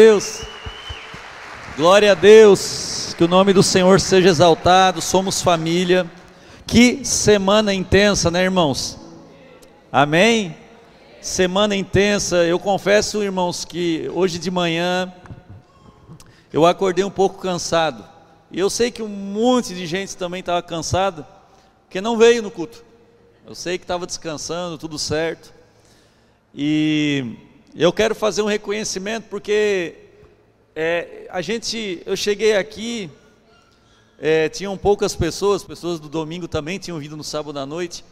Deus. Glória a Deus. Que o nome do Senhor seja exaltado. Somos família. Que semana intensa, né, irmãos? Amém? Semana intensa. Eu confesso, irmãos, que hoje de manhã eu acordei um pouco cansado. E eu sei que um monte de gente também estava cansado, porque não veio no culto. Eu sei que estava descansando, tudo certo. E eu quero fazer um reconhecimento porque é, a gente, eu cheguei aqui, é, tinham poucas pessoas, pessoas do domingo também tinham vindo no sábado à noite,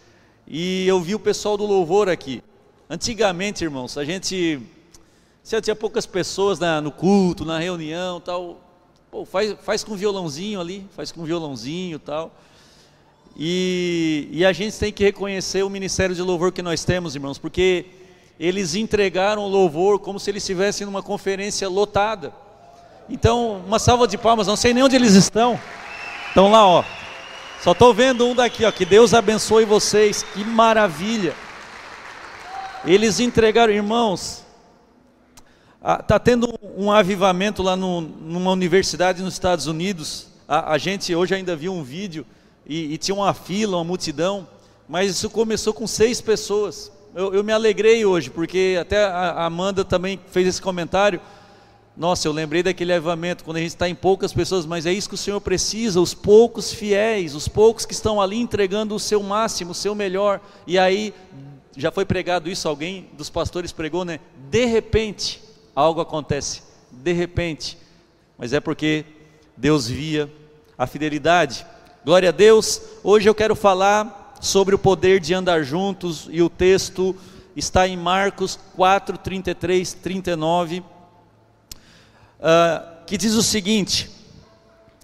e eu vi o pessoal do louvor aqui. Antigamente, irmãos, a gente se tinha poucas pessoas na, no culto, na reunião, tal, pô, faz, faz com violãozinho ali, faz com violãozinho, tal. E, e a gente tem que reconhecer o ministério de louvor que nós temos, irmãos, porque eles entregaram o louvor como se eles estivessem numa conferência lotada. Então, uma salva de palmas, não sei nem onde eles estão. Estão lá, ó. Só estou vendo um daqui, ó. Que Deus abençoe vocês. Que maravilha. Eles entregaram, irmãos. Está tendo um avivamento lá no, numa universidade nos Estados Unidos. A, a, gente hoje ainda viu um vídeo e, e tinha uma fila, uma multidão. Mas isso começou com seis pessoas eu, eu me alegrei hoje, porque até a Amanda também fez esse comentário. Nossa, eu lembrei daquele avivamento, quando a gente está em poucas pessoas, mas é isso que o Senhor precisa, os poucos fiéis, os poucos que estão ali entregando o seu máximo, o seu melhor. E aí, já foi pregado isso, alguém dos pastores pregou, né? De repente, algo acontece, de repente. Mas é porque Deus via a fidelidade. Glória a Deus. Hoje eu quero falar sobre o poder de andar juntos, e o texto está em Marcos 4, 33, 39, uh, que diz o seguinte: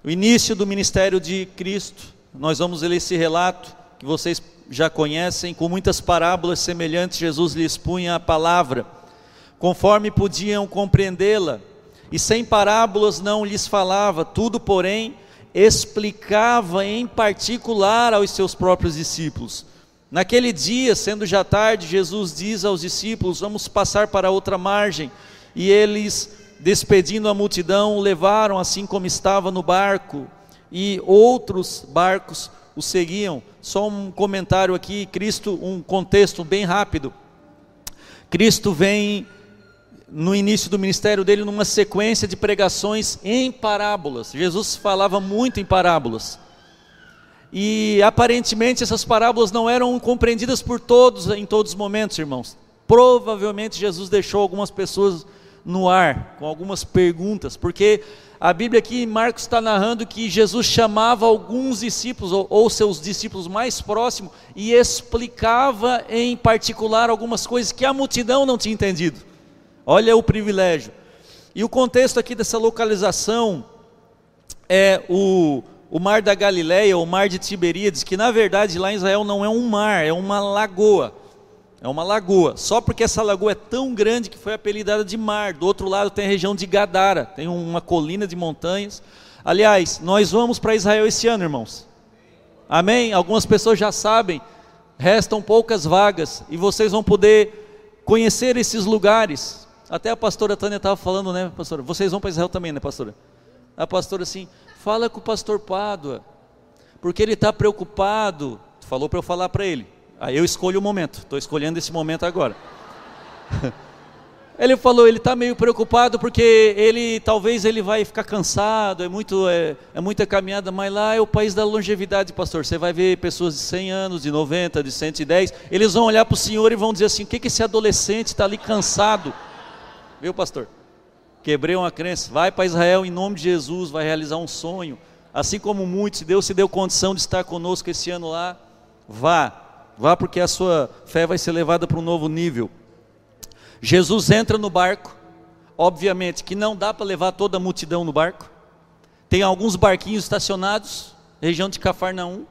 o início do ministério de Cristo, nós vamos ler esse relato que vocês já conhecem, com muitas parábolas semelhantes, Jesus lhes punha a palavra, conforme podiam compreendê-la, e sem parábolas não lhes falava, tudo, porém, explicava em particular aos seus próprios discípulos. Naquele dia, sendo já tarde, Jesus diz aos discípulos: Vamos passar para outra margem. E eles, despedindo a multidão, o levaram assim como estava no barco, e outros barcos o seguiam. Só um comentário aqui, Cristo, um contexto bem rápido. Cristo vem no início do ministério dele numa sequência de pregações em parábolas. Jesus falava muito em parábolas. E aparentemente essas parábolas não eram compreendidas por todos em todos os momentos, irmãos. Provavelmente Jesus deixou algumas pessoas no ar com algumas perguntas, porque a Bíblia aqui Marcos está narrando que Jesus chamava alguns discípulos ou, ou seus discípulos mais próximos e explicava em particular algumas coisas que a multidão não tinha entendido. Olha o privilégio. E o contexto aqui dessa localização é o, o mar da Galileia, o mar de Tiberíades, que na verdade lá em Israel não é um mar, é uma lagoa. É uma lagoa. Só porque essa lagoa é tão grande que foi apelidada de mar. Do outro lado tem a região de Gadara, tem uma colina de montanhas. Aliás, nós vamos para Israel esse ano, irmãos. Amém? Algumas pessoas já sabem, restam poucas vagas e vocês vão poder conhecer esses lugares. Até a pastora Tânia estava falando, né, pastora? Vocês vão para Israel também, né, pastora? A pastora assim, fala com o pastor Pádua, porque ele está preocupado. Falou para eu falar para ele. Aí eu escolho o momento, estou escolhendo esse momento agora. Ele falou, ele está meio preocupado porque ele talvez ele vai ficar cansado, é muito é, é, muita caminhada, mas lá é o país da longevidade, pastor. Você vai ver pessoas de 100 anos, de 90, de 110, eles vão olhar para o senhor e vão dizer assim: o que, que esse adolescente está ali cansado? Viu, pastor? Quebrei uma crença. Vai para Israel em nome de Jesus, vai realizar um sonho. Assim como muitos, se Deus se deu condição de estar conosco esse ano lá, vá. Vá porque a sua fé vai ser levada para um novo nível. Jesus entra no barco. Obviamente que não dá para levar toda a multidão no barco. Tem alguns barquinhos estacionados, região de Cafarnaum.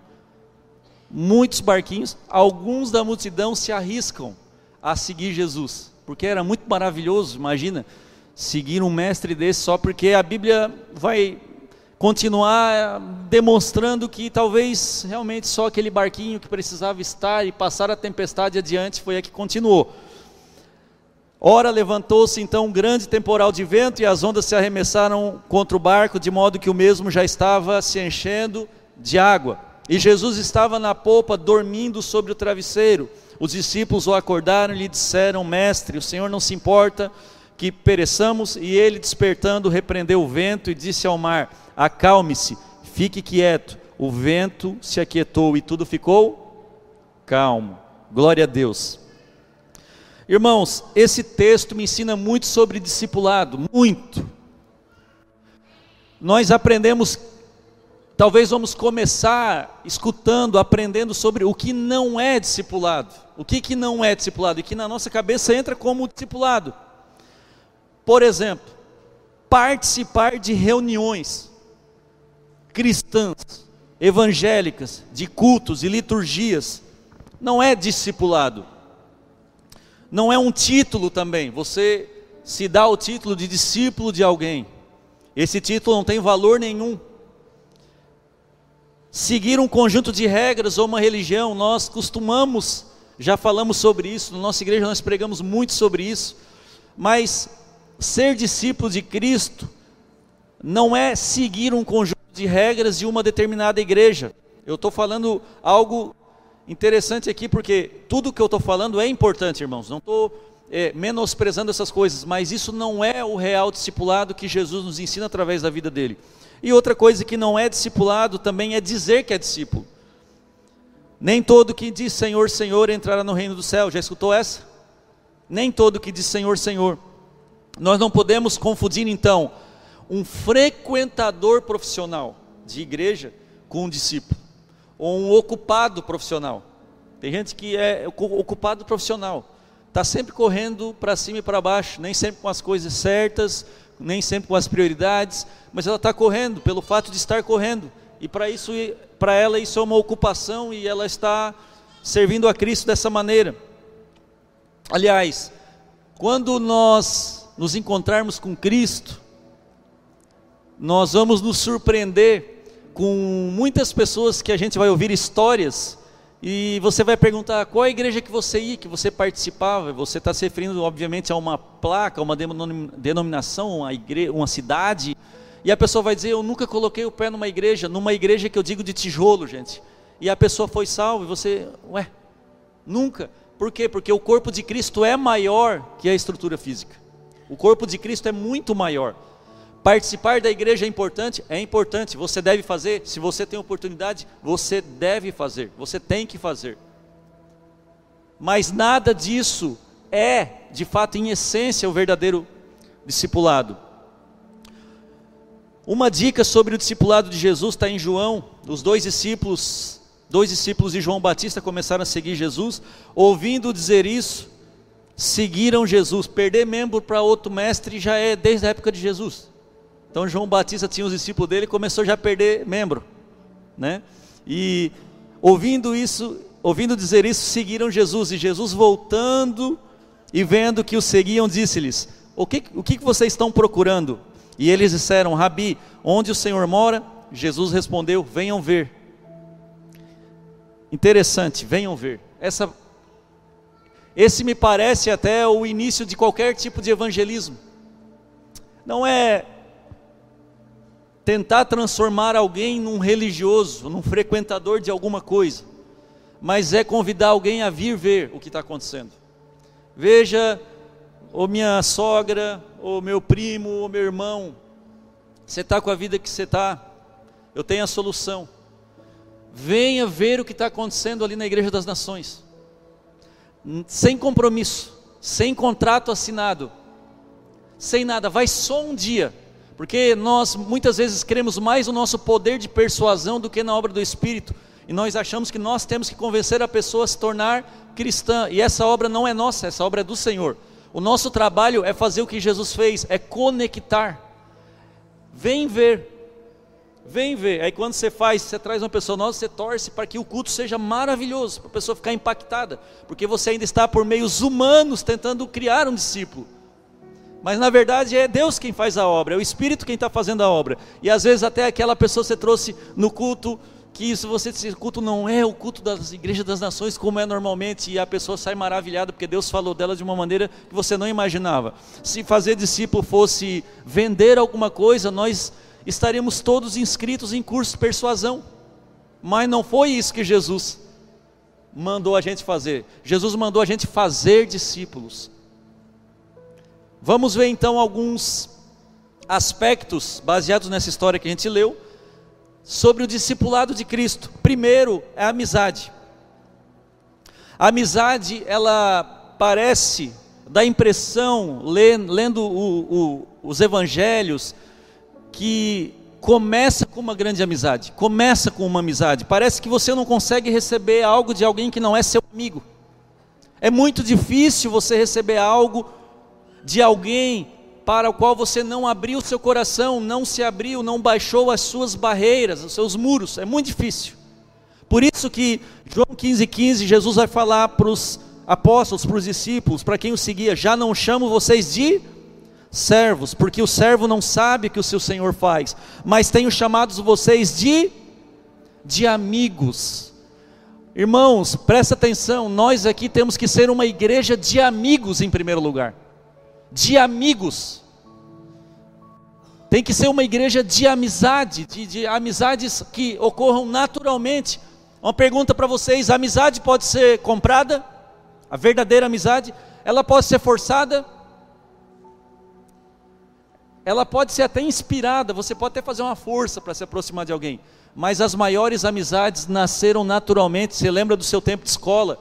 Muitos barquinhos. Alguns da multidão se arriscam a seguir Jesus porque era muito maravilhoso, imagina, seguir um mestre desse só porque a Bíblia vai continuar demonstrando que talvez realmente só aquele barquinho que precisava estar e passar a tempestade adiante foi a que continuou. Ora, levantou-se então um grande temporal de vento e as ondas se arremessaram contra o barco, de modo que o mesmo já estava se enchendo de água. E Jesus estava na popa, dormindo sobre o travesseiro. Os discípulos o acordaram e lhe disseram: Mestre, o Senhor não se importa que pereçamos. E ele, despertando, repreendeu o vento e disse ao mar: Acalme-se, fique quieto. O vento se aquietou e tudo ficou calmo. Glória a Deus. Irmãos, esse texto me ensina muito sobre discipulado, muito. Nós aprendemos, talvez vamos começar escutando, aprendendo sobre o que não é discipulado. O que, que não é discipulado e que na nossa cabeça entra como discipulado. Por exemplo, participar de reuniões cristãs, evangélicas, de cultos e liturgias, não é discipulado não é um título também. Você se dá o título de discípulo de alguém. Esse título não tem valor nenhum. Seguir um conjunto de regras ou uma religião, nós costumamos, já falamos sobre isso, na nossa igreja nós pregamos muito sobre isso, mas ser discípulo de Cristo não é seguir um conjunto de regras de uma determinada igreja. Eu estou falando algo interessante aqui porque tudo que eu estou falando é importante, irmãos. Não estou é, menosprezando essas coisas, mas isso não é o real discipulado que Jesus nos ensina através da vida dele. E outra coisa que não é discipulado também é dizer que é discípulo. Nem todo que diz Senhor, Senhor entrará no reino do céu. Já escutou essa? Nem todo que diz Senhor, Senhor. Nós não podemos confundir então um frequentador profissional de igreja com um discípulo ou um ocupado profissional. Tem gente que é ocupado profissional, está sempre correndo para cima e para baixo, nem sempre com as coisas certas, nem sempre com as prioridades, mas ela está correndo pelo fato de estar correndo. E para isso, para ela isso é uma ocupação e ela está servindo a Cristo dessa maneira. Aliás, quando nós nos encontrarmos com Cristo, nós vamos nos surpreender com muitas pessoas que a gente vai ouvir histórias e você vai perguntar qual a igreja que você ia, que você participava, você está se referindo obviamente a uma placa, uma denominação, uma, igreja, uma cidade, e a pessoa vai dizer, eu nunca coloquei o pé numa igreja, numa igreja que eu digo de tijolo, gente, e a pessoa foi salva, e você, ué, nunca, por quê? Porque o corpo de Cristo é maior que a estrutura física, o corpo de Cristo é muito maior, Participar da igreja é importante? É importante, você deve fazer. Se você tem oportunidade, você deve fazer, você tem que fazer. Mas nada disso é, de fato, em essência, o verdadeiro discipulado. Uma dica sobre o discipulado de Jesus está em João. Os dois discípulos, dois discípulos de João Batista começaram a seguir Jesus, ouvindo dizer isso, seguiram Jesus. Perder membro para outro mestre já é desde a época de Jesus. Então João Batista tinha os discípulos dele e começou já a perder membro, né? E ouvindo isso, ouvindo dizer isso, seguiram Jesus e Jesus voltando e vendo que os seguiam, disse-lhes: "O que o que vocês estão procurando?" E eles disseram: "Rabi, onde o Senhor mora?" Jesus respondeu: "Venham ver." Interessante, venham ver. Essa esse me parece até o início de qualquer tipo de evangelismo. Não é tentar transformar alguém num religioso, num frequentador de alguma coisa, mas é convidar alguém a vir ver o que está acontecendo. Veja, ou minha sogra, ou meu primo, ou meu irmão, você está com a vida que você está, eu tenho a solução. Venha ver o que está acontecendo ali na Igreja das Nações, sem compromisso, sem contrato assinado, sem nada, vai só um dia porque nós muitas vezes queremos mais o nosso poder de persuasão do que na obra do Espírito. E nós achamos que nós temos que convencer a pessoa a se tornar cristã. E essa obra não é nossa, essa obra é do Senhor. O nosso trabalho é fazer o que Jesus fez, é conectar. Vem ver. Vem ver. Aí quando você faz, você traz uma pessoa nova, você torce para que o culto seja maravilhoso, para a pessoa ficar impactada, porque você ainda está por meios humanos tentando criar um discípulo. Mas na verdade é Deus quem faz a obra, é o Espírito quem está fazendo a obra. E às vezes até aquela pessoa você trouxe no culto que se você disser culto não é o culto das igrejas das nações como é normalmente e a pessoa sai maravilhada porque Deus falou dela de uma maneira que você não imaginava. Se fazer discípulo fosse vender alguma coisa, nós estaríamos todos inscritos em curso de persuasão. Mas não foi isso que Jesus mandou a gente fazer. Jesus mandou a gente fazer discípulos. Vamos ver então alguns aspectos baseados nessa história que a gente leu sobre o discipulado de Cristo. Primeiro é a amizade. A amizade, ela parece, dá impressão, lendo o, o, os evangelhos, que começa com uma grande amizade, começa com uma amizade. Parece que você não consegue receber algo de alguém que não é seu amigo. É muito difícil você receber algo de alguém para o qual você não abriu seu coração, não se abriu, não baixou as suas barreiras, os seus muros, é muito difícil. Por isso que João 15,15, 15, Jesus vai falar para os apóstolos, para os discípulos, para quem o seguia, já não chamo vocês de servos, porque o servo não sabe o que o seu Senhor faz, mas tenho chamados vocês de, de amigos. Irmãos, presta atenção, nós aqui temos que ser uma igreja de amigos em primeiro lugar. De amigos. Tem que ser uma igreja de amizade, de, de amizades que ocorram naturalmente. Uma pergunta para vocês: a amizade pode ser comprada? A verdadeira amizade? Ela pode ser forçada? Ela pode ser até inspirada, você pode até fazer uma força para se aproximar de alguém. Mas as maiores amizades nasceram naturalmente. Você lembra do seu tempo de escola?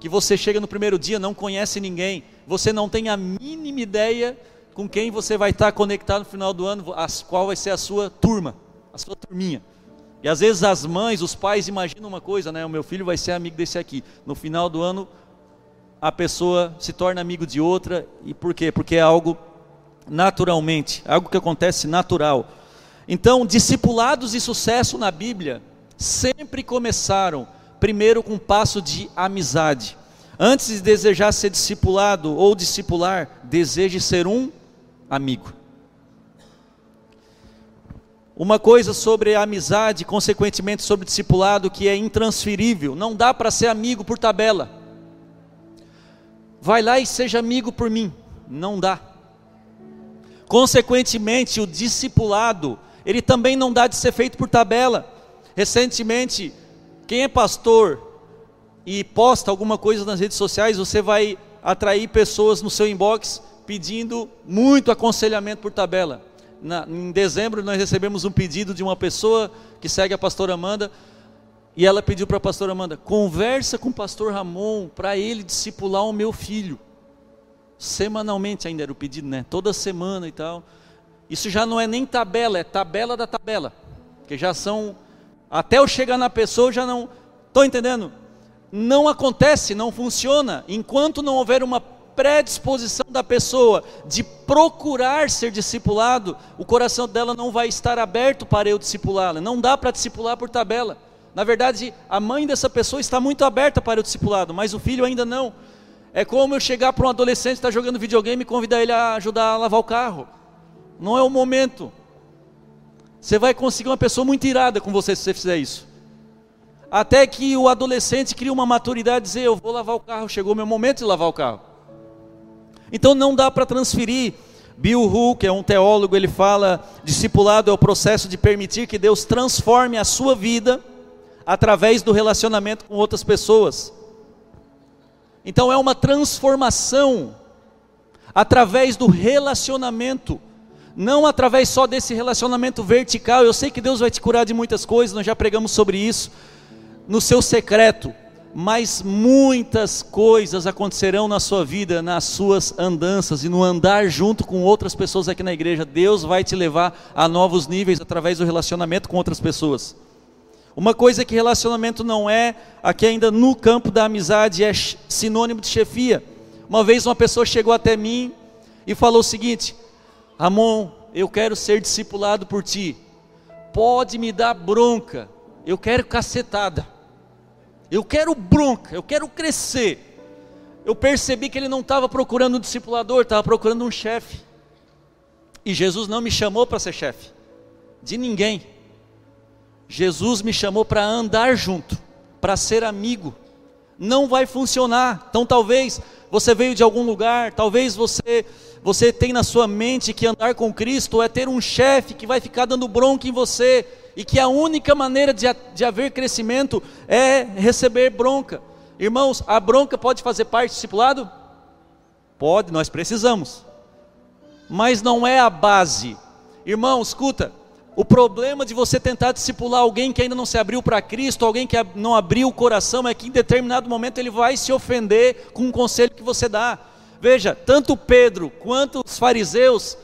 Que você chega no primeiro dia, não conhece ninguém, você não tem a mínima ideia com quem você vai estar conectado no final do ano, as, qual vai ser a sua turma, a sua turminha. E às vezes as mães, os pais imaginam uma coisa, né? O meu filho vai ser amigo desse aqui. No final do ano, a pessoa se torna amigo de outra. E por quê? Porque é algo naturalmente, algo que acontece natural. Então, discipulados e sucesso na Bíblia sempre começaram primeiro com um passo de amizade. Antes de desejar ser discipulado ou discipular, deseje ser um amigo. Uma coisa sobre a amizade, consequentemente sobre o discipulado, que é intransferível, não dá para ser amigo por tabela. Vai lá e seja amigo por mim, não dá. Consequentemente, o discipulado, ele também não dá de ser feito por tabela. Recentemente, quem é pastor e posta alguma coisa nas redes sociais, você vai atrair pessoas no seu inbox pedindo muito aconselhamento por tabela. Na, em dezembro nós recebemos um pedido de uma pessoa que segue a pastora Amanda, e ela pediu para a pastora Amanda: conversa com o pastor Ramon para ele discipular o meu filho. Semanalmente ainda era o pedido, né? Toda semana e tal. Isso já não é nem tabela, é tabela da tabela. Que já são. Até eu chegar na pessoa, já não. Estou entendendo? Não acontece, não funciona, enquanto não houver uma predisposição da pessoa de procurar ser discipulado, o coração dela não vai estar aberto para eu discipulá-la. Não dá para discipular por tabela. Na verdade, a mãe dessa pessoa está muito aberta para o discipulado, mas o filho ainda não. É como eu chegar para um adolescente que está jogando videogame e convidar ele a ajudar a lavar o carro. Não é o momento. Você vai conseguir uma pessoa muito irada com você se você fizer isso. Até que o adolescente cria uma maturidade e dizer, eu vou lavar o carro, chegou meu momento de lavar o carro. Então não dá para transferir. Bill Hu, que é um teólogo, ele fala: discipulado é o processo de permitir que Deus transforme a sua vida através do relacionamento com outras pessoas. Então é uma transformação através do relacionamento, não através só desse relacionamento vertical. Eu sei que Deus vai te curar de muitas coisas, nós já pregamos sobre isso no seu secreto mas muitas coisas acontecerão na sua vida, nas suas andanças e no andar junto com outras pessoas aqui na igreja. Deus vai te levar a novos níveis através do relacionamento com outras pessoas. Uma coisa que relacionamento não é, aqui ainda no campo da amizade, é sinônimo de chefia. Uma vez uma pessoa chegou até mim e falou o seguinte: Ramon, eu quero ser discipulado por ti. Pode me dar bronca, eu quero cacetada eu quero bronca, eu quero crescer. Eu percebi que ele não estava procurando um discipulador, estava procurando um chefe. E Jesus não me chamou para ser chefe de ninguém. Jesus me chamou para andar junto, para ser amigo. Não vai funcionar. Então talvez você veio de algum lugar, talvez você você tem na sua mente que andar com Cristo é ter um chefe que vai ficar dando bronca em você e que a única maneira de, de haver crescimento é receber bronca. Irmãos, a bronca pode fazer parte do discipulado? Pode, nós precisamos. Mas não é a base. Irmão, escuta, o problema de você tentar discipular alguém que ainda não se abriu para Cristo, alguém que não abriu o coração, é que em determinado momento ele vai se ofender com um conselho que você dá. Veja, tanto Pedro quanto os fariseus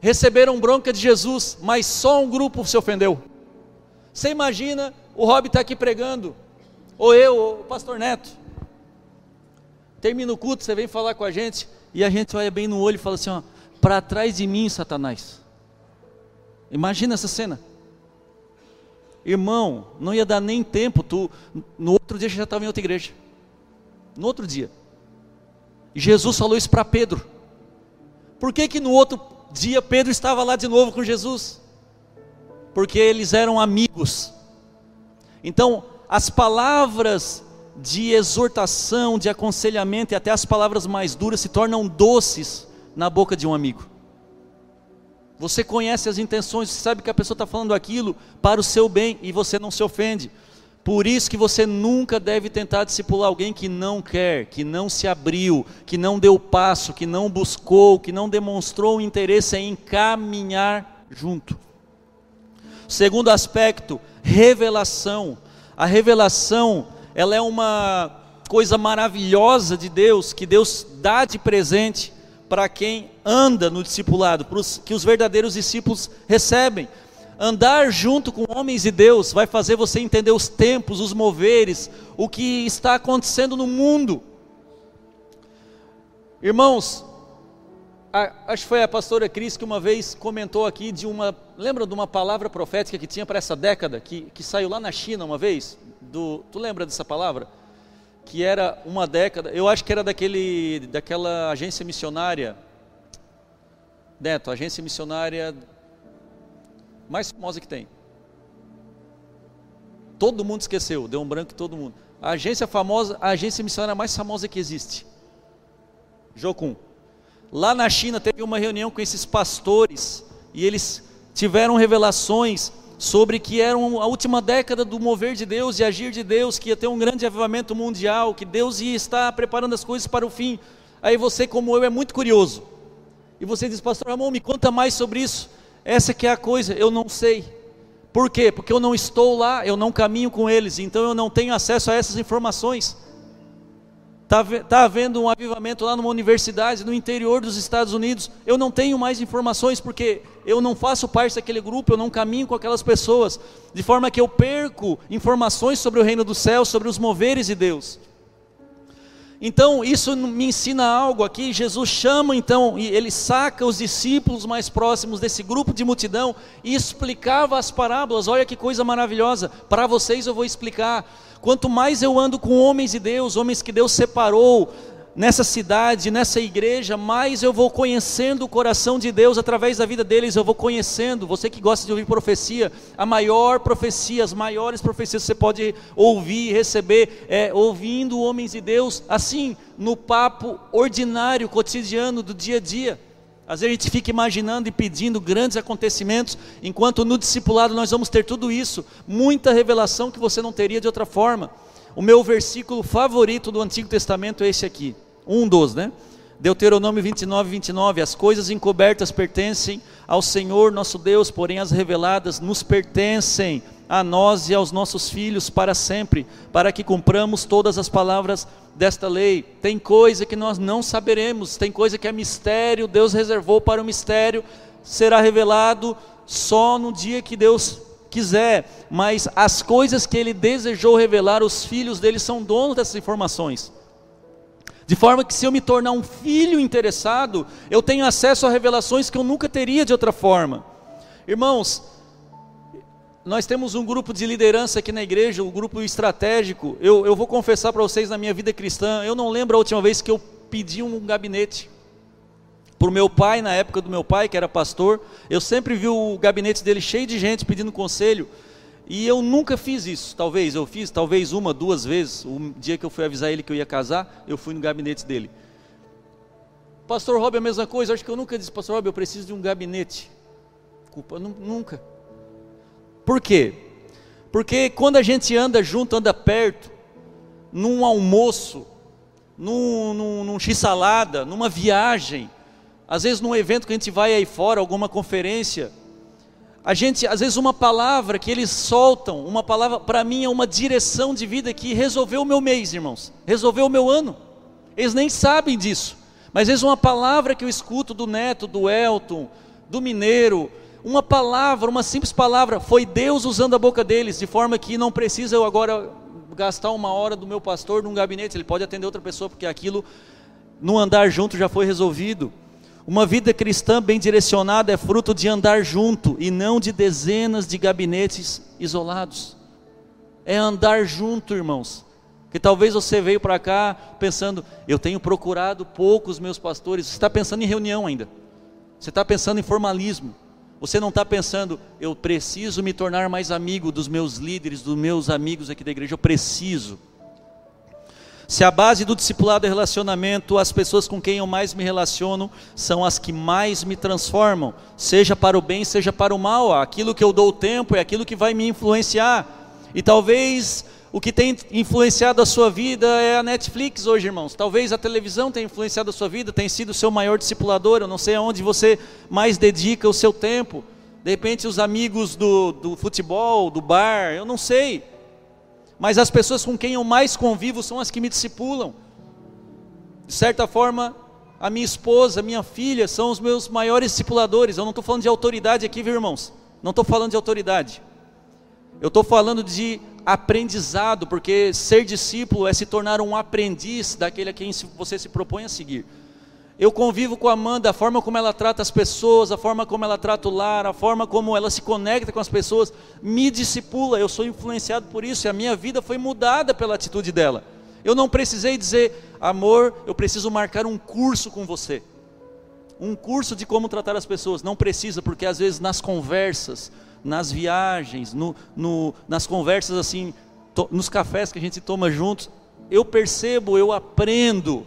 receberam bronca de Jesus, mas só um grupo se ofendeu. Você imagina o Rob está aqui pregando, ou eu, ou o pastor Neto. Termina o culto, você vem falar com a gente, e a gente olha bem no olho e fala assim: para trás de mim, Satanás. Imagina essa cena. Irmão, não ia dar nem tempo, tu, no outro dia já estava em outra igreja. No outro dia. Jesus falou isso para Pedro. Por que que no outro dia Pedro estava lá de novo com Jesus? Porque eles eram amigos. Então, as palavras de exortação, de aconselhamento e até as palavras mais duras se tornam doces na boca de um amigo. Você conhece as intenções, você sabe que a pessoa está falando aquilo para o seu bem e você não se ofende. Por isso que você nunca deve tentar discipular alguém que não quer, que não se abriu, que não deu passo, que não buscou, que não demonstrou interesse em caminhar junto. Segundo aspecto, revelação. A revelação, ela é uma coisa maravilhosa de Deus, que Deus dá de presente para quem anda no discipulado, para os, que os verdadeiros discípulos recebem. Andar junto com homens e Deus vai fazer você entender os tempos, os moveres, o que está acontecendo no mundo. Irmãos, a, acho que foi a pastora Cris que uma vez comentou aqui de uma. Lembra de uma palavra profética que tinha para essa década, que, que saiu lá na China uma vez? Do, tu lembra dessa palavra? que era uma década, eu acho que era daquele, daquela agência missionária, Neto, agência missionária mais famosa que tem. Todo mundo esqueceu, deu um branco todo mundo. A agência famosa, a agência missionária mais famosa que existe. Jocum. Lá na China teve uma reunião com esses pastores e eles tiveram revelações sobre que era a última década do mover de Deus e agir de Deus, que ia ter um grande avivamento mundial, que Deus ia estar preparando as coisas para o fim. Aí você, como eu, é muito curioso. E você diz, pastor Ramon, me conta mais sobre isso. Essa que é a coisa, eu não sei. Por quê? Porque eu não estou lá, eu não caminho com eles, então eu não tenho acesso a essas informações. Está tá havendo um avivamento lá numa universidade no interior dos Estados Unidos. Eu não tenho mais informações porque eu não faço parte daquele grupo, eu não caminho com aquelas pessoas, de forma que eu perco informações sobre o reino do céu, sobre os moveres de Deus. Então, isso me ensina algo aqui. Jesus chama então, e ele saca os discípulos mais próximos desse grupo de multidão e explicava as parábolas. Olha que coisa maravilhosa. Para vocês eu vou explicar. Quanto mais eu ando com homens de Deus, homens que Deus separou nessa cidade, nessa igreja, mais eu vou conhecendo o coração de Deus através da vida deles, eu vou conhecendo. Você que gosta de ouvir profecia, a maior profecia, as maiores profecias que você pode ouvir e receber é ouvindo homens de Deus, assim, no papo ordinário, cotidiano do dia a dia. Às vezes a gente fica imaginando e pedindo grandes acontecimentos, enquanto no discipulado nós vamos ter tudo isso, muita revelação que você não teria de outra forma. O meu versículo favorito do Antigo Testamento é esse aqui, um dos, né? Deuteronômio 29, 29. As coisas encobertas pertencem ao Senhor nosso Deus, porém as reveladas nos pertencem a nós e aos nossos filhos para sempre, para que cumpramos todas as palavras desta lei. Tem coisa que nós não saberemos, tem coisa que é mistério, Deus reservou para o mistério, será revelado só no dia que Deus quiser, mas as coisas que ele desejou revelar, os filhos dele são donos dessas informações. De forma que se eu me tornar um filho interessado, eu tenho acesso a revelações que eu nunca teria de outra forma. Irmãos, nós temos um grupo de liderança aqui na igreja, um grupo estratégico. Eu, eu vou confessar para vocês na minha vida cristã, eu não lembro a última vez que eu pedi um gabinete. Para o meu pai, na época do meu pai, que era pastor, eu sempre vi o gabinete dele cheio de gente pedindo conselho. E eu nunca fiz isso. Talvez eu fiz, talvez uma, duas vezes. O dia que eu fui avisar ele que eu ia casar, eu fui no gabinete dele. Pastor Rob, a mesma coisa. Acho que eu nunca disse, Pastor Rob, eu preciso de um gabinete. Culpa, nunca. Por quê? Porque quando a gente anda junto, anda perto, num almoço, num, num, num x-salada, numa viagem, às vezes num evento que a gente vai aí fora, alguma conferência, a gente, às vezes uma palavra que eles soltam, uma palavra, para mim é uma direção de vida que resolveu o meu mês, irmãos, resolveu o meu ano. Eles nem sabem disso, mas às vezes uma palavra que eu escuto do neto, do Elton, do mineiro, uma palavra, uma simples palavra, foi Deus usando a boca deles, de forma que não precisa eu agora gastar uma hora do meu pastor num gabinete, ele pode atender outra pessoa, porque aquilo no andar junto já foi resolvido. Uma vida cristã bem direcionada é fruto de andar junto e não de dezenas de gabinetes isolados. É andar junto, irmãos. Que talvez você veio para cá pensando, eu tenho procurado poucos meus pastores. Você está pensando em reunião ainda. Você está pensando em formalismo. Você não está pensando, eu preciso me tornar mais amigo dos meus líderes, dos meus amigos aqui da igreja, eu preciso. Se a base do discipulado é relacionamento, as pessoas com quem eu mais me relaciono são as que mais me transformam, seja para o bem, seja para o mal. Aquilo que eu dou tempo é aquilo que vai me influenciar. E talvez o que tem influenciado a sua vida é a Netflix hoje, irmãos. Talvez a televisão tenha influenciado a sua vida, tenha sido o seu maior discipulador. Eu não sei aonde você mais dedica o seu tempo. De repente, os amigos do, do futebol, do bar, eu não sei. Mas as pessoas com quem eu mais convivo são as que me discipulam. De certa forma, a minha esposa, a minha filha são os meus maiores discipuladores. Eu não estou falando de autoridade aqui, viu, irmãos? Não estou falando de autoridade. Eu estou falando de aprendizado, porque ser discípulo é se tornar um aprendiz daquele a quem você se propõe a seguir. Eu convivo com a Amanda, a forma como ela trata as pessoas, a forma como ela trata o lar, a forma como ela se conecta com as pessoas, me discipula. Eu sou influenciado por isso e a minha vida foi mudada pela atitude dela. Eu não precisei dizer, amor, eu preciso marcar um curso com você. Um curso de como tratar as pessoas. Não precisa, porque às vezes nas conversas, nas viagens, no, no, nas conversas assim, to, nos cafés que a gente toma juntos, eu percebo, eu aprendo.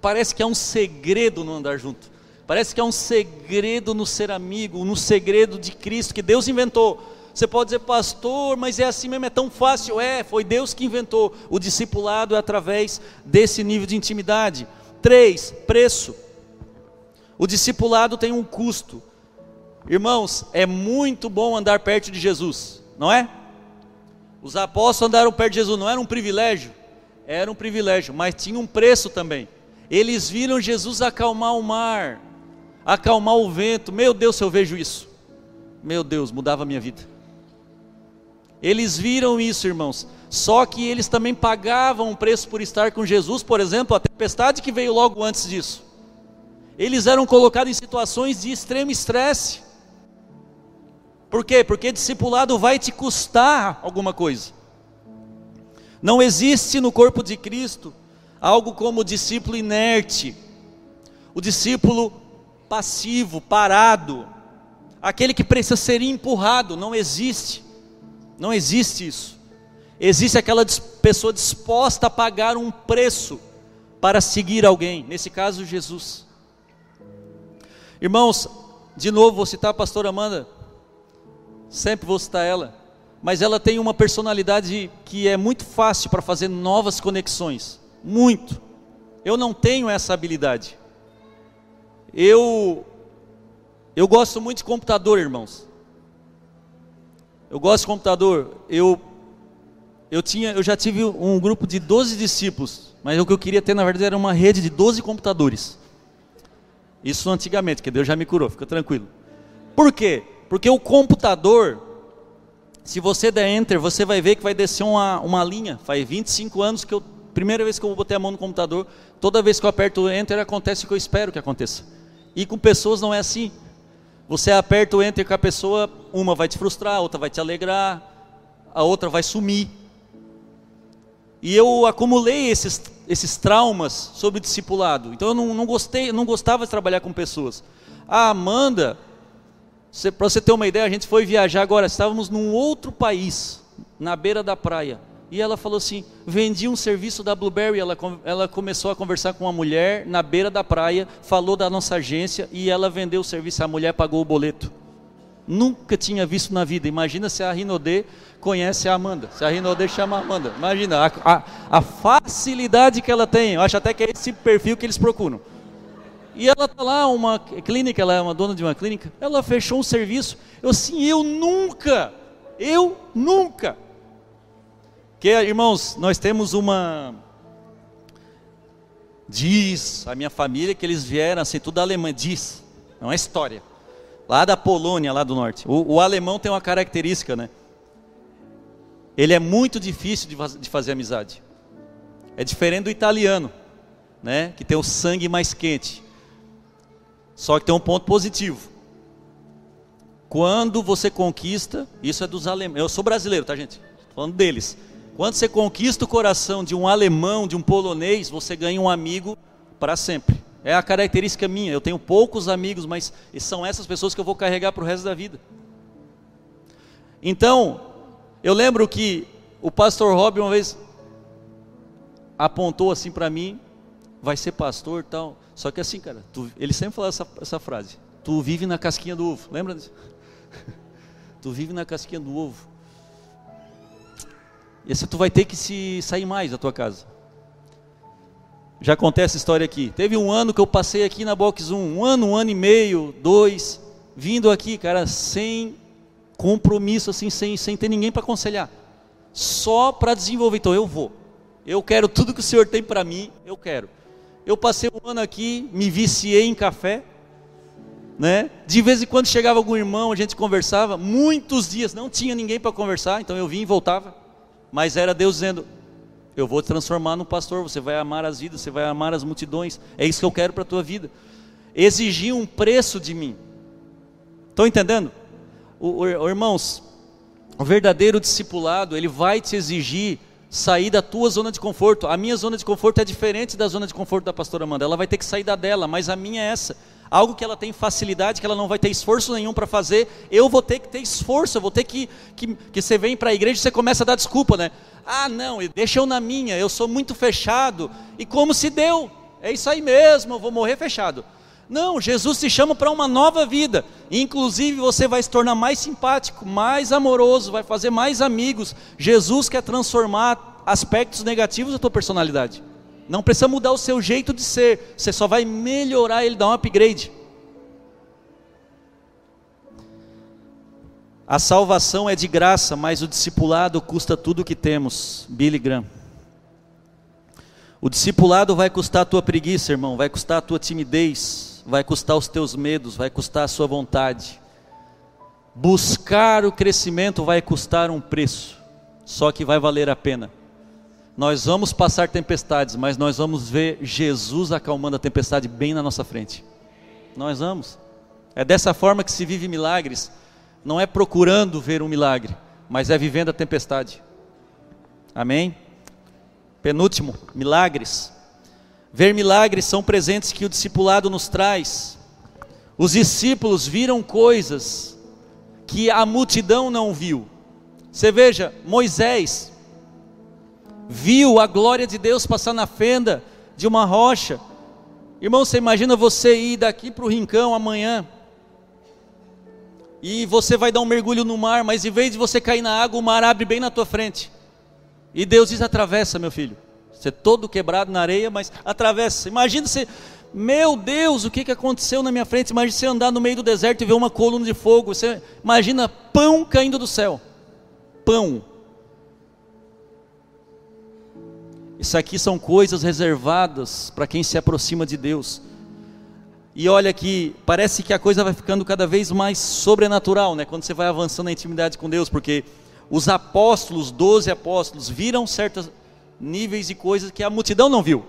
Parece que é um segredo no andar junto. Parece que é um segredo no ser amigo, no segredo de Cristo que Deus inventou. Você pode dizer, pastor, mas é assim mesmo, é tão fácil. É, foi Deus que inventou. O discipulado é através desse nível de intimidade. Três, preço. O discipulado tem um custo. Irmãos, é muito bom andar perto de Jesus, não é? Os apóstolos andaram perto de Jesus, não era um privilégio? Era um privilégio, mas tinha um preço também. Eles viram Jesus acalmar o mar, acalmar o vento. Meu Deus, se eu vejo isso, meu Deus, mudava a minha vida. Eles viram isso, irmãos. Só que eles também pagavam um preço por estar com Jesus, por exemplo, a tempestade que veio logo antes disso. Eles eram colocados em situações de extremo estresse. Por quê? Porque discipulado vai te custar alguma coisa. Não existe no corpo de Cristo algo como o discípulo inerte, o discípulo passivo, parado, aquele que precisa ser empurrado. Não existe. Não existe isso. Existe aquela pessoa disposta a pagar um preço para seguir alguém, nesse caso, Jesus. Irmãos, de novo vou citar a pastora Amanda sempre vou citar ela, mas ela tem uma personalidade que é muito fácil para fazer novas conexões, muito. Eu não tenho essa habilidade. Eu eu gosto muito de computador, irmãos. Eu gosto de computador. Eu eu tinha, eu já tive um grupo de 12 discípulos, mas o que eu queria ter na verdade era uma rede de 12 computadores. Isso antigamente, que Deus já me curou, fica tranquilo. Por quê? Porque o computador, se você der enter, você vai ver que vai descer uma, uma linha. Faz 25 anos que eu, primeira vez que eu botei a mão no computador, toda vez que eu aperto o enter acontece o que eu espero que aconteça. E com pessoas não é assim. Você aperta o enter com a pessoa, uma vai te frustrar, a outra vai te alegrar, a outra vai sumir. E eu acumulei esses, esses traumas sobre o discipulado. Então eu não, não gostei, não gostava de trabalhar com pessoas. A Amanda, Para você ter uma ideia, a gente foi viajar agora, estávamos num outro país, na beira da praia. E ela falou assim: vendi um serviço da Blueberry. Ela, ela começou a conversar com uma mulher na beira da praia, falou da nossa agência e ela vendeu o serviço. A mulher pagou o boleto. Nunca tinha visto na vida. Imagina se a Rinodê conhece a Amanda. Se a Rinodê chama a Amanda. Imagina a, a, a, facilidade que ela tem. Eu acho até que é esse perfil que eles procuram. E ela está lá, uma clínica, ela é uma dona de uma clínica. Ela fechou um serviço. Eu assim, eu nunca, eu nunca que, irmãos, nós temos uma. Diz a minha família que eles vieram assim, tudo alemão. Diz, é uma história. Lá da Polônia, lá do norte. O, o alemão tem uma característica, né? Ele é muito difícil de, de fazer amizade. É diferente do italiano, né? Que tem o sangue mais quente. Só que tem um ponto positivo. Quando você conquista, isso é dos alemães. Eu sou brasileiro, tá, gente? Tô falando deles. Quando você conquista o coração de um alemão, de um polonês, você ganha um amigo para sempre. É a característica minha. Eu tenho poucos amigos, mas são essas pessoas que eu vou carregar para o resto da vida. Então, eu lembro que o pastor Rob uma vez apontou assim para mim, vai ser pastor tal. Só que assim, cara, tu, ele sempre falava essa, essa frase: Tu vive na casquinha do ovo. Lembra disso? tu vive na casquinha do ovo. E assim tu vai ter que se sair mais da tua casa. Já contei essa história aqui. Teve um ano que eu passei aqui na Box 1, um ano, um ano e meio, dois, vindo aqui, cara, sem compromisso, assim, sem, sem ter ninguém para aconselhar. Só para desenvolver. Então eu vou. Eu quero tudo que o Senhor tem para mim, eu quero. Eu passei um ano aqui, me viciei em café, né? De vez em quando chegava algum irmão, a gente conversava. Muitos dias não tinha ninguém para conversar, então eu vinha e voltava. Mas era Deus dizendo: Eu vou te transformar num pastor, você vai amar as vidas, você vai amar as multidões. É isso que eu quero para a tua vida. Exigir um preço de mim. Estão entendendo? O, o, irmãos, o verdadeiro discipulado, ele vai te exigir sair da tua zona de conforto. A minha zona de conforto é diferente da zona de conforto da pastora Amanda. Ela vai ter que sair da dela, mas a minha é essa algo que ela tem facilidade, que ela não vai ter esforço nenhum para fazer, eu vou ter que ter esforço, eu vou ter que, que, que você vem para a igreja e você começa a dar desculpa, né? Ah, não, deixa eu na minha, eu sou muito fechado, e como se deu, é isso aí mesmo, eu vou morrer fechado. Não, Jesus te chama para uma nova vida, inclusive você vai se tornar mais simpático, mais amoroso, vai fazer mais amigos. Jesus quer transformar aspectos negativos da tua personalidade. Não precisa mudar o seu jeito de ser, você só vai melhorar ele, dar um upgrade. A salvação é de graça, mas o discipulado custa tudo o que temos. Billy Graham. O discipulado vai custar a tua preguiça, irmão, vai custar a tua timidez, vai custar os teus medos, vai custar a sua vontade. Buscar o crescimento vai custar um preço, só que vai valer a pena. Nós vamos passar tempestades, mas nós vamos ver Jesus acalmando a tempestade bem na nossa frente. Nós vamos. É dessa forma que se vive milagres. Não é procurando ver um milagre, mas é vivendo a tempestade. Amém? Penúltimo, milagres. Ver milagres são presentes que o discipulado nos traz. Os discípulos viram coisas que a multidão não viu. Você veja, Moisés, viu a glória de Deus passar na fenda de uma rocha. Irmão, você imagina você ir daqui para o rincão amanhã, e você vai dar um mergulho no mar, mas em vez de você cair na água, o mar abre bem na tua frente. E Deus diz: atravessa, meu filho. Você é todo quebrado na areia, mas atravessa. Imagina você, meu Deus, o que, que aconteceu na minha frente? Imagina você andar no meio do deserto e ver uma coluna de fogo. Você imagina pão caindo do céu. Pão. Isso aqui são coisas reservadas para quem se aproxima de Deus. E olha que parece que a coisa vai ficando cada vez mais sobrenatural, né? Quando você vai avançando na intimidade com Deus, porque os apóstolos, doze apóstolos, viram certos níveis e coisas que a multidão não viu.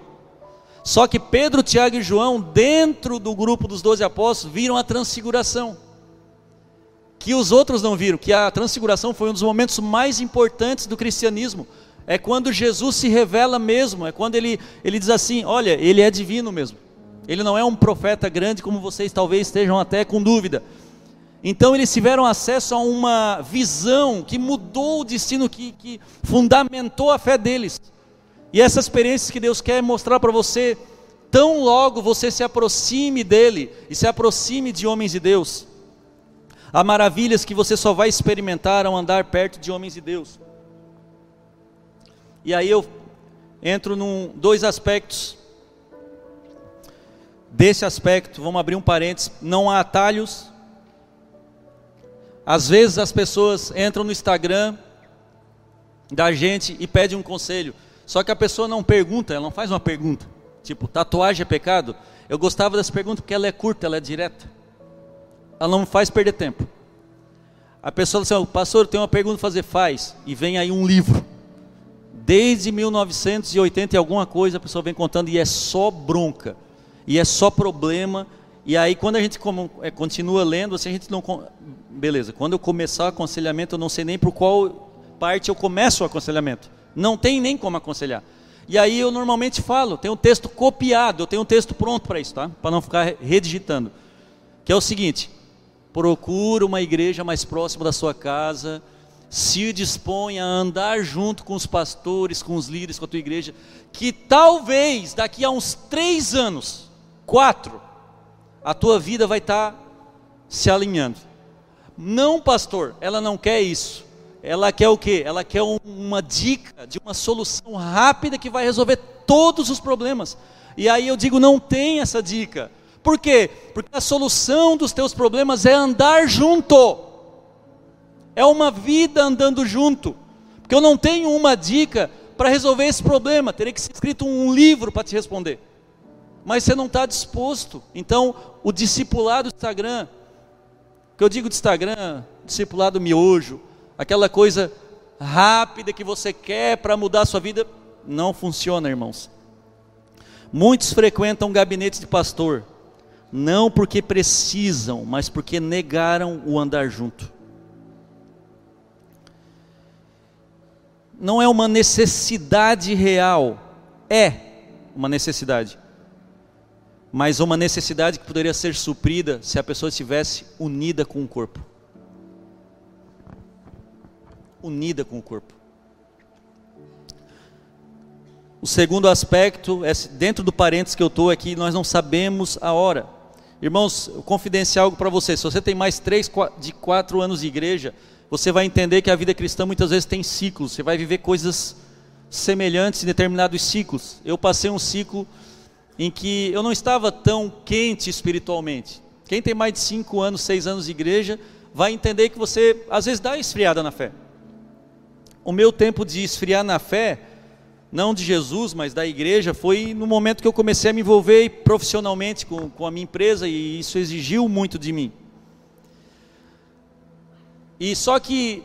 Só que Pedro, Tiago e João, dentro do grupo dos doze apóstolos, viram a transfiguração. Que os outros não viram, que a transfiguração foi um dos momentos mais importantes do cristianismo é quando Jesus se revela mesmo, é quando ele, ele diz assim: olha, ele é divino mesmo. Ele não é um profeta grande como vocês talvez estejam até com dúvida. Então eles tiveram acesso a uma visão que mudou o destino, que, que fundamentou a fé deles. E essas experiências que Deus quer mostrar para você, tão logo você se aproxime dele e se aproxime de homens de Deus. Há maravilhas que você só vai experimentar ao andar perto de homens de Deus. E aí eu entro num dois aspectos. Desse aspecto, vamos abrir um parênteses, não há atalhos. Às vezes as pessoas entram no Instagram da gente e pedem um conselho. Só que a pessoa não pergunta, ela não faz uma pergunta. Tipo, tatuagem é pecado? Eu gostava dessa pergunta porque ela é curta, ela é direta. Ela não faz perder tempo. A pessoa diz assim, pastor, tem uma pergunta para fazer, faz. E vem aí um livro. Desde 1980 e alguma coisa a pessoa vem contando e é só bronca. E é só problema. E aí quando a gente é, continua lendo, assim, a gente não... Beleza, quando eu começar o aconselhamento, eu não sei nem por qual parte eu começo o aconselhamento. Não tem nem como aconselhar. E aí eu normalmente falo, tem um texto copiado, eu tenho um texto pronto para isso, tá? Para não ficar redigitando. Que é o seguinte: procura uma igreja mais próxima da sua casa, se dispõe a andar junto com os pastores, com os líderes, com a tua igreja, que talvez daqui a uns três anos, quatro, a tua vida vai estar tá se alinhando. Não, pastor, ela não quer isso. Ela quer o quê? Ela quer um, uma dica de uma solução rápida que vai resolver todos os problemas. E aí eu digo, não tem essa dica. Por quê? Porque a solução dos teus problemas é andar junto. É uma vida andando junto. Porque eu não tenho uma dica para resolver esse problema. Teria que ser escrito um livro para te responder. Mas você não está disposto. Então, o discipulado do Instagram, que eu digo de Instagram, discipulado miojo, aquela coisa rápida que você quer para mudar a sua vida, não funciona, irmãos. Muitos frequentam gabinetes de pastor, não porque precisam, mas porque negaram o andar junto. Não é uma necessidade real, é uma necessidade, mas uma necessidade que poderia ser suprida se a pessoa estivesse unida com o corpo unida com o corpo. O segundo aspecto é dentro do parênteses que eu estou aqui, nós não sabemos a hora. Irmãos, confidencial algo para você. Se você tem mais três de quatro anos de igreja, você vai entender que a vida cristã muitas vezes tem ciclos. Você vai viver coisas semelhantes em determinados ciclos. Eu passei um ciclo em que eu não estava tão quente espiritualmente. Quem tem mais de cinco anos, seis anos de igreja, vai entender que você às vezes dá esfriada na fé o meu tempo de esfriar na fé, não de Jesus, mas da igreja, foi no momento que eu comecei a me envolver profissionalmente com, com a minha empresa e isso exigiu muito de mim. E só que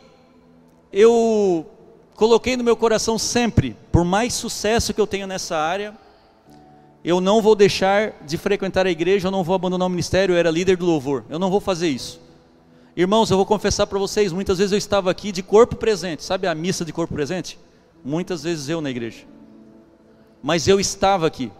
eu coloquei no meu coração sempre, por mais sucesso que eu tenha nessa área, eu não vou deixar de frequentar a igreja, eu não vou abandonar o ministério, eu era líder do louvor, eu não vou fazer isso. Irmãos, eu vou confessar para vocês, muitas vezes eu estava aqui de corpo presente, sabe a missa de corpo presente? Muitas vezes eu na igreja. Mas eu estava aqui.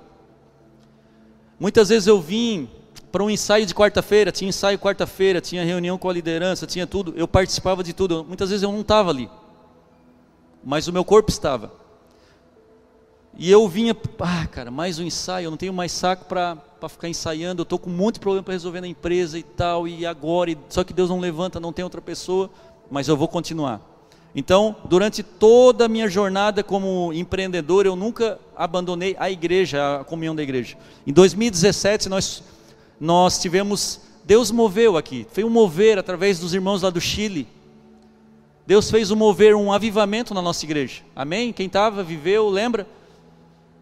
Muitas vezes eu vim para um ensaio de quarta-feira, tinha ensaio quarta-feira, tinha reunião com a liderança, tinha tudo, eu participava de tudo. Muitas vezes eu não estava ali, mas o meu corpo estava. E eu vinha, ah, cara, mais um ensaio, eu não tenho mais saco para ficar ensaiando, eu estou com de problema para resolver na empresa e tal, e agora, e, só que Deus não levanta, não tem outra pessoa, mas eu vou continuar. Então, durante toda a minha jornada como empreendedor, eu nunca abandonei a igreja, a comunhão da igreja. Em 2017, nós, nós tivemos, Deus moveu aqui, fez um mover através dos irmãos lá do Chile. Deus fez um mover, um avivamento na nossa igreja. Amém? Quem estava, viveu, lembra?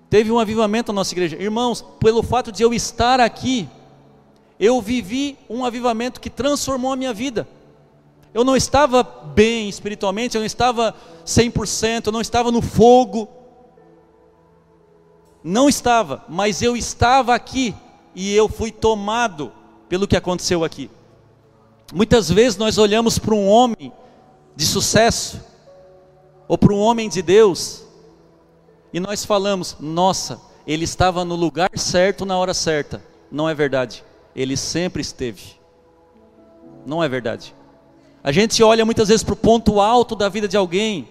Teve um avivamento na nossa igreja. Irmãos, pelo fato de eu estar aqui, eu vivi um avivamento que transformou a minha vida. Eu não estava bem espiritualmente, eu não estava 100%, eu não estava no fogo. Não estava, mas eu estava aqui e eu fui tomado pelo que aconteceu aqui. Muitas vezes nós olhamos para um homem de sucesso, ou para um homem de Deus, e nós falamos, nossa, ele estava no lugar certo na hora certa. Não é verdade. Ele sempre esteve. Não é verdade. A gente olha muitas vezes para o ponto alto da vida de alguém.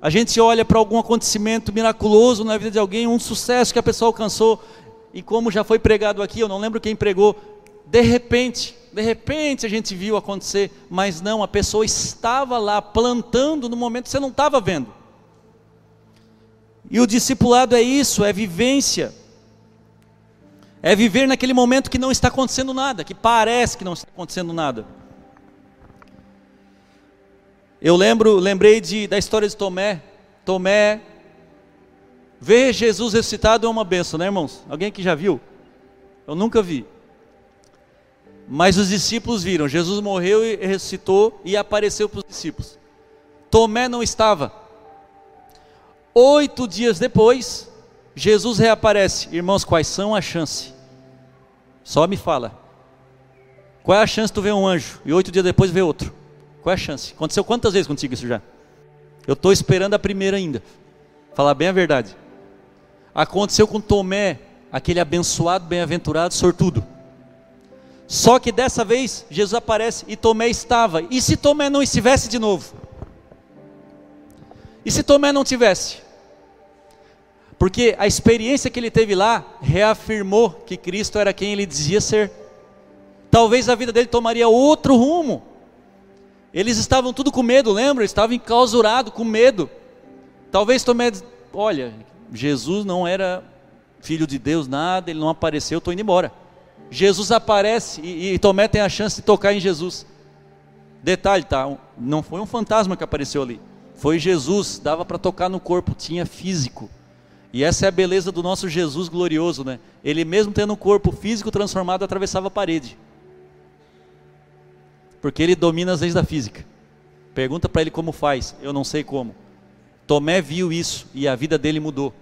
A gente olha para algum acontecimento miraculoso na vida de alguém, um sucesso que a pessoa alcançou. E como já foi pregado aqui, eu não lembro quem pregou, de repente, de repente a gente viu acontecer, mas não, a pessoa estava lá plantando no momento que você não estava vendo. E o discipulado é isso, é vivência. É viver naquele momento que não está acontecendo nada, que parece que não está acontecendo nada. Eu lembro, lembrei de, da história de Tomé. Tomé ver Jesus ressuscitado é uma benção, né, irmãos? Alguém que já viu? Eu nunca vi. Mas os discípulos viram. Jesus morreu e ressuscitou e apareceu para os discípulos. Tomé não estava. Oito dias depois, Jesus reaparece. Irmãos, quais são as chances? Só me fala. Qual é a chance de tu ver um anjo e oito dias depois ver outro? Qual é a chance? Aconteceu quantas vezes contigo isso já? Eu estou esperando a primeira ainda. Falar bem a verdade. Aconteceu com Tomé, aquele abençoado, bem-aventurado, sortudo. Só que dessa vez Jesus aparece e Tomé estava. E se Tomé não estivesse de novo? E se Tomé não tivesse? Porque a experiência que ele teve lá reafirmou que Cristo era quem ele dizia ser. Talvez a vida dele tomaria outro rumo. Eles estavam tudo com medo, lembra? Estavam enclausurados, com medo. Talvez Tomé, olha, Jesus não era filho de Deus, nada, ele não apareceu, estou indo embora. Jesus aparece e, e, Tomé tem a chance de tocar em Jesus. Detalhe, tá? Não foi um fantasma que apareceu ali. Foi Jesus, dava para tocar no corpo, tinha físico. E essa é a beleza do nosso Jesus glorioso, né? Ele mesmo tendo um corpo físico transformado, atravessava a parede. Porque ele domina as leis da física. Pergunta para ele como faz, eu não sei como. Tomé viu isso e a vida dele mudou.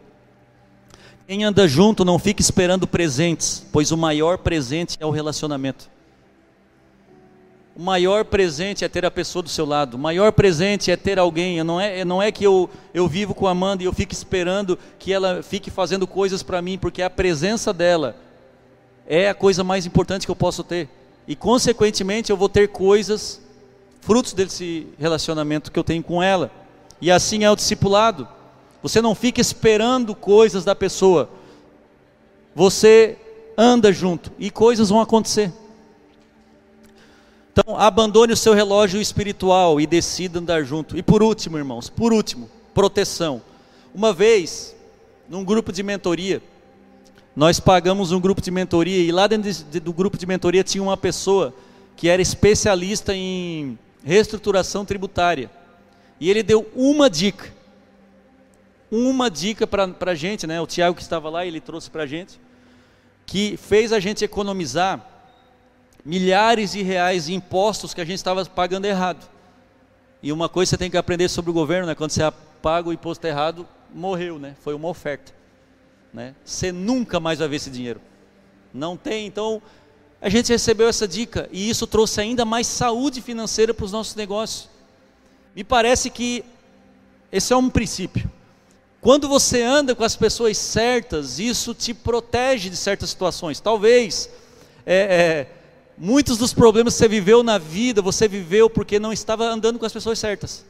Quem anda junto não fica esperando presentes, pois o maior presente é o relacionamento. O maior presente é ter a pessoa do seu lado. O maior presente é ter alguém. Não é, não é que eu, eu vivo com a Amanda e eu fico esperando que ela fique fazendo coisas para mim, porque a presença dela é a coisa mais importante que eu posso ter. E, consequentemente, eu vou ter coisas, frutos desse relacionamento que eu tenho com ela. E assim é o discipulado. Você não fica esperando coisas da pessoa. Você anda junto e coisas vão acontecer. Então, abandone o seu relógio espiritual e decida andar junto. E por último, irmãos, por último, proteção. Uma vez, num grupo de mentoria, nós pagamos um grupo de mentoria e lá dentro de, do grupo de mentoria tinha uma pessoa que era especialista em reestruturação tributária. E ele deu uma dica. Uma dica para a gente, né? O Tiago que estava lá, ele trouxe para a gente, que fez a gente economizar milhares de reais de impostos que a gente estava pagando errado. E uma coisa você tem que aprender sobre o governo, né? Quando você paga o imposto errado, morreu, né? Foi uma oferta, né? Você nunca mais vai ver esse dinheiro. Não tem, então a gente recebeu essa dica e isso trouxe ainda mais saúde financeira para os nossos negócios. Me parece que esse é um princípio. Quando você anda com as pessoas certas, isso te protege de certas situações. Talvez é, é, Muitos dos problemas que você viveu na vida, você viveu porque não estava andando com as pessoas certas.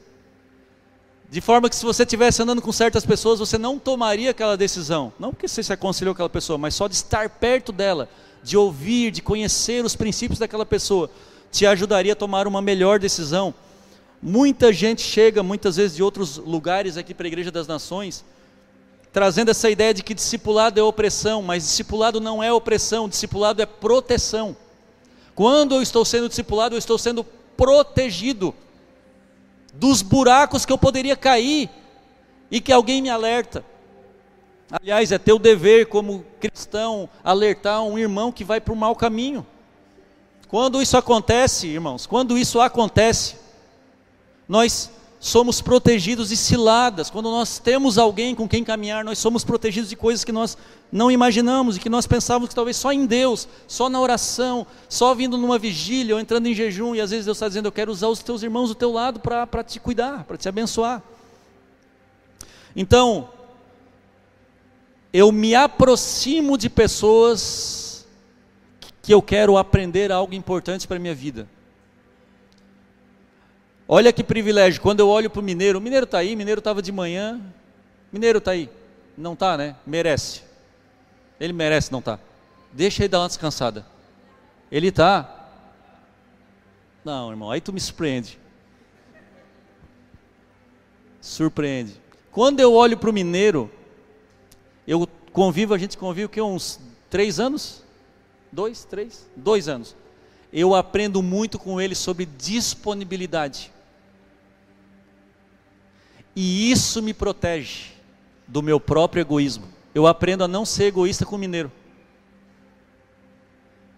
De forma que se você estivesse andando com certas pessoas, você não tomaria aquela decisão. Não porque você se aconselhou aquela pessoa, mas só de estar perto dela, de ouvir, de conhecer os princípios daquela pessoa, te ajudaria a tomar uma melhor decisão. Muita gente chega, muitas vezes de outros lugares aqui para a Igreja das Nações, trazendo essa ideia de que discipulado é opressão, mas discipulado não é opressão, discipulado é proteção. Quando eu estou sendo discipulado, eu estou sendo protegido dos buracos que eu poderia cair e que alguém me alerta. Aliás, é teu dever como cristão alertar um irmão que vai para o mau caminho. Quando isso acontece, irmãos, quando isso acontece, nós somos protegidos de ciladas. Quando nós temos alguém com quem caminhar, nós somos protegidos de coisas que nós não imaginamos e que nós pensávamos que talvez só em Deus, só na oração, só vindo numa vigília ou entrando em jejum, e às vezes Deus está dizendo: Eu quero usar os teus irmãos do teu lado para te cuidar, para te abençoar. Então, eu me aproximo de pessoas que eu quero aprender algo importante para a minha vida. Olha que privilégio, quando eu olho para o mineiro, o mineiro está aí, mineiro estava de manhã, mineiro está aí, não está, né? Merece. Ele merece não tá. Deixa ele dar uma descansada. Ele está. Não, irmão, aí tu me surpreende. Surpreende. Quando eu olho para o mineiro, eu convivo, a gente convive o que? Uns três anos? Dois, três? Dois anos. Eu aprendo muito com ele sobre disponibilidade. E isso me protege do meu próprio egoísmo. Eu aprendo a não ser egoísta com o mineiro.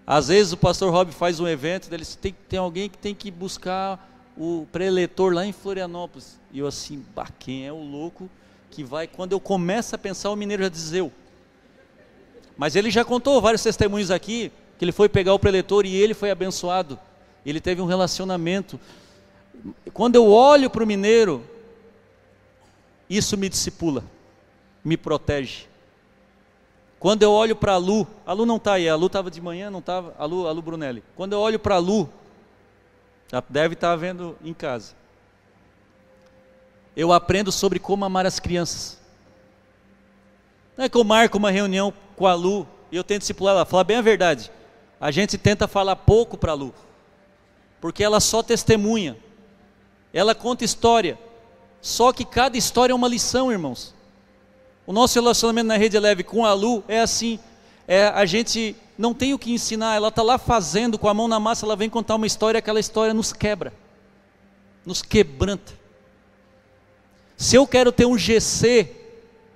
Às vezes o pastor Rob faz um evento, ele tem, tem alguém que tem que buscar o preletor lá em Florianópolis. E eu assim, bah, quem é o louco que vai, quando eu começo a pensar, o mineiro já diz eu. Mas ele já contou vários testemunhos aqui, que ele foi pegar o preletor e ele foi abençoado. Ele teve um relacionamento. Quando eu olho para o mineiro, isso me discipula, me protege. Quando eu olho para a Lu, a Lu não está aí, a Lu estava de manhã, não estava, a Lu, a Lu Brunelli. Quando eu olho para a Lu, já deve estar tá vendo em casa. Eu aprendo sobre como amar as crianças. Não é que eu marco uma reunião com a Lu e eu tento discipular ela, falar bem a verdade. A gente tenta falar pouco para a Lu, porque ela só testemunha, ela conta história. Só que cada história é uma lição, irmãos. O nosso relacionamento na Rede Leve com a Lu é assim: é, a gente não tem o que ensinar, ela está lá fazendo com a mão na massa, ela vem contar uma história, aquela história nos quebra, nos quebranta. Se eu quero ter um GC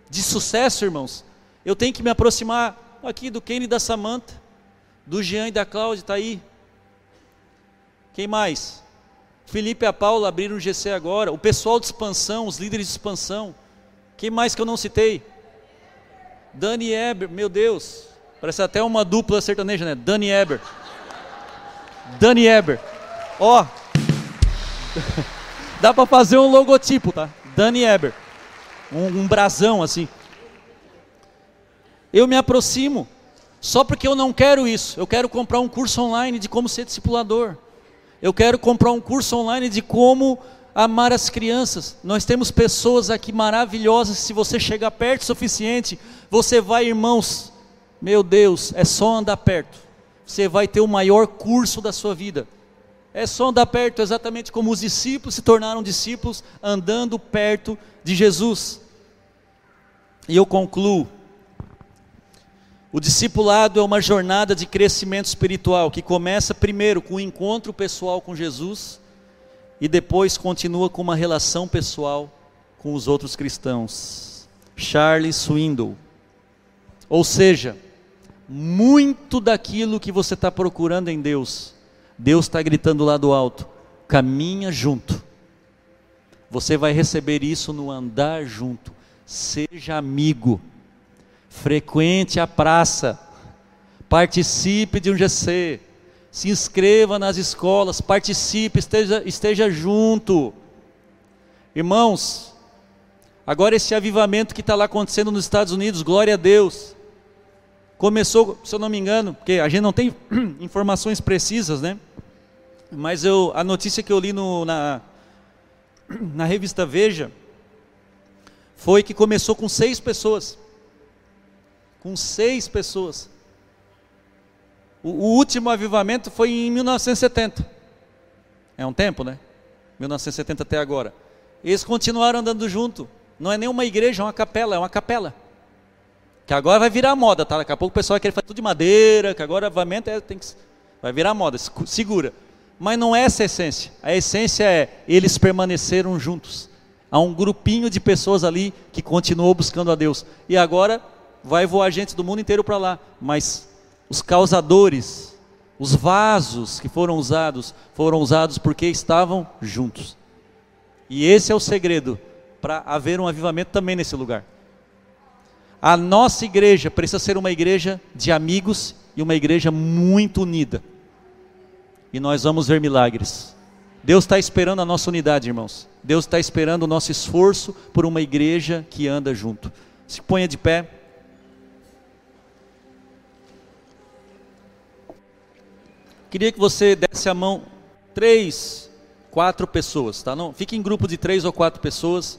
de sucesso, irmãos, eu tenho que me aproximar aqui do Kenny e da Samantha, do Jean e da Cláudia, está aí. Quem mais? Felipe e a Paula abriram o GC agora. O pessoal de expansão, os líderes de expansão. Quem mais que eu não citei? Dani Eber, meu Deus. Parece até uma dupla sertaneja, né? Dani Eber. Dani Eber. Ó. Dá para fazer um logotipo, tá? Dani Eber um, um brasão assim. Eu me aproximo, só porque eu não quero isso. Eu quero comprar um curso online de como ser discipulador. Eu quero comprar um curso online de como amar as crianças. Nós temos pessoas aqui maravilhosas. Se você chegar perto o suficiente, você vai, irmãos. Meu Deus, é só andar perto. Você vai ter o maior curso da sua vida. É só andar perto, exatamente como os discípulos se tornaram discípulos, andando perto de Jesus. E eu concluo. O discipulado é uma jornada de crescimento espiritual que começa primeiro com o encontro pessoal com Jesus e depois continua com uma relação pessoal com os outros cristãos. Charles Swindoll. Ou seja, muito daquilo que você está procurando em Deus, Deus está gritando lá do alto: caminha junto. Você vai receber isso no andar junto seja amigo, frequente a praça, participe de um GC, se inscreva nas escolas, participe, esteja, esteja junto. Irmãos, agora esse avivamento que está lá acontecendo nos Estados Unidos, glória a Deus. Começou, se eu não me engano, porque a gente não tem informações precisas, né? Mas eu, a notícia que eu li no, na, na revista Veja, foi que começou com seis pessoas. Com seis pessoas. O, o último avivamento foi em 1970. É um tempo, né? 1970 até agora. Eles continuaram andando junto. Não é nem uma igreja, é uma capela, é uma capela. Que agora vai virar moda, tá? Daqui a pouco o pessoal vai querer fazer tudo de madeira, que agora avivamento é, tem que, vai virar moda, segura. Mas não é essa a essência. A essência é eles permaneceram juntos. Há um grupinho de pessoas ali que continuou buscando a Deus. E agora vai voar gente do mundo inteiro para lá. Mas os causadores, os vasos que foram usados, foram usados porque estavam juntos. E esse é o segredo para haver um avivamento também nesse lugar. A nossa igreja precisa ser uma igreja de amigos e uma igreja muito unida. E nós vamos ver milagres. Deus está esperando a nossa unidade, irmãos. Deus está esperando o nosso esforço por uma igreja que anda junto. Se ponha de pé. Queria que você desse a mão três, quatro pessoas, tá? Não, fique em grupo de três ou quatro pessoas.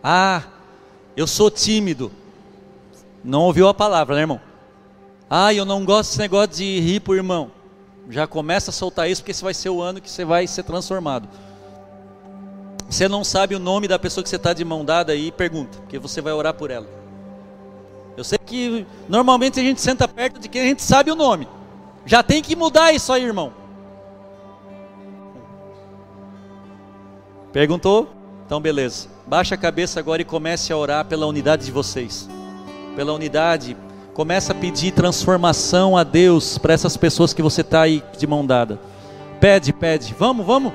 Ah, eu sou tímido. Não ouviu a palavra, né, irmão? Ah, eu não gosto desse negócio de rir por irmão. Já começa a soltar isso, porque esse vai ser o ano que você vai ser transformado. Você não sabe o nome da pessoa que você está de mão dada aí, pergunta, porque você vai orar por ela. Eu sei que normalmente a gente senta perto de quem a gente sabe o nome. Já tem que mudar isso aí, irmão. Perguntou? Então beleza. Baixa a cabeça agora e comece a orar pela unidade de vocês. Pela unidade, começa a pedir transformação a Deus para essas pessoas que você está aí de mão dada. Pede, pede. Vamos, vamos.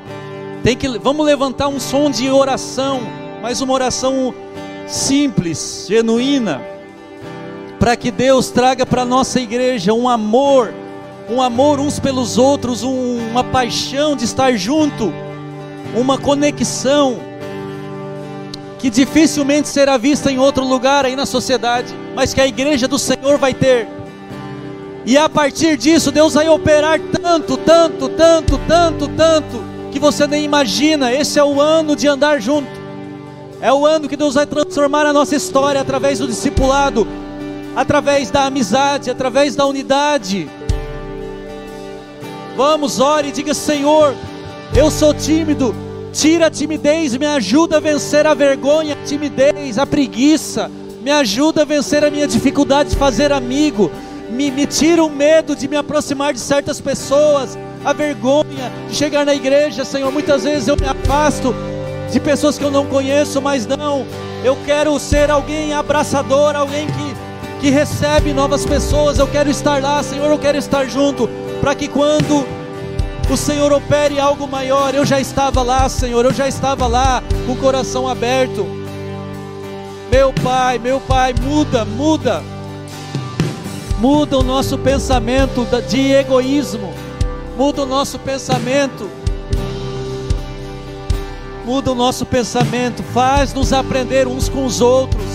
Tem que, vamos levantar um som de oração, mas uma oração simples, genuína, para que Deus traga para a nossa igreja um amor, um amor uns pelos outros, um, uma paixão de estar junto, uma conexão que dificilmente será vista em outro lugar aí na sociedade, mas que a igreja do Senhor vai ter. E a partir disso, Deus vai operar tanto, tanto, tanto, tanto, tanto que você nem imagina. Esse é o ano de andar junto. É o ano que Deus vai transformar a nossa história através do discipulado, através da amizade, através da unidade. Vamos, ore e diga: Senhor, eu sou tímido. Tira a timidez, me ajuda a vencer a vergonha, a timidez, a preguiça. Me ajuda a vencer a minha dificuldade de fazer amigo. Me, me tira o medo de me aproximar de certas pessoas a vergonha de chegar na igreja, Senhor. Muitas vezes eu me afasto de pessoas que eu não conheço, mas não, eu quero ser alguém abraçador, alguém que, que recebe novas pessoas. Eu quero estar lá, Senhor, eu quero estar junto, para que quando o Senhor opere algo maior, eu já estava lá, Senhor, eu já estava lá com o coração aberto. Meu Pai, meu Pai, muda, muda, muda o nosso pensamento de egoísmo muda o nosso pensamento. Muda o nosso pensamento, faz-nos aprender uns com os outros.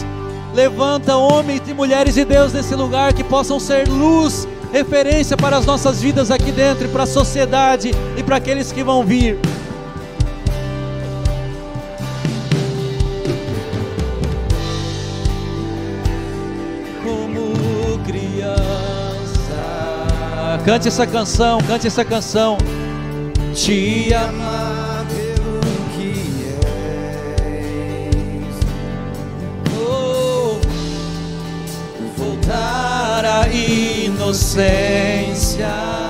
Levanta homens e mulheres de Deus nesse lugar que possam ser luz, referência para as nossas vidas aqui dentro, para a sociedade e para aqueles que vão vir. Cante essa canção, cante essa canção. Te amar pelo que és. Inocência.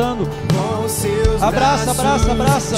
Abraçando. Abraça, abraça, abraça.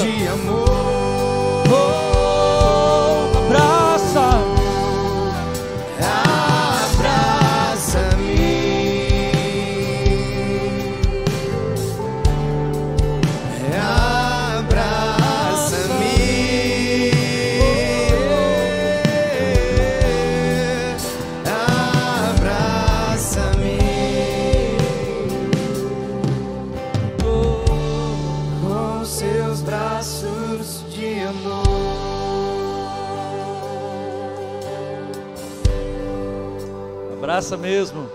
Abraça mesmo.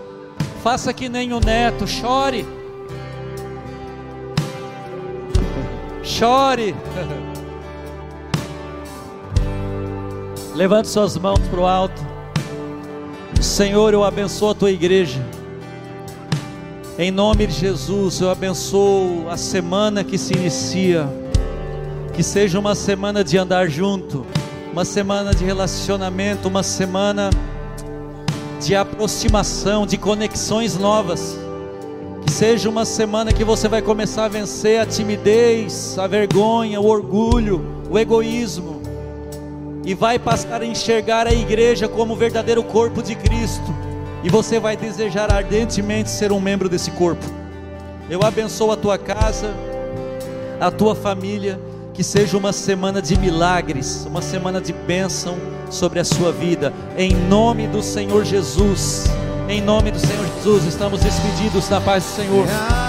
Faça que nem o neto, chore. Chore. Levante suas mãos para o alto. Senhor, eu abençoo a tua igreja. Em nome de Jesus, eu abençoo a semana que se inicia. Que seja uma semana de andar junto, uma semana de relacionamento, uma semana de aproximação, de conexões novas. Que seja uma semana que você vai começar a vencer a timidez, a vergonha, o orgulho, o egoísmo, e vai passar a enxergar a igreja como o verdadeiro corpo de Cristo e você vai desejar ardentemente ser um membro desse corpo. Eu abençoo a tua casa, a tua família, que seja uma semana de milagres, uma semana de bênção sobre a sua vida, em nome do Senhor Jesus. Em nome do Senhor Jesus, estamos despedidos da paz do Senhor.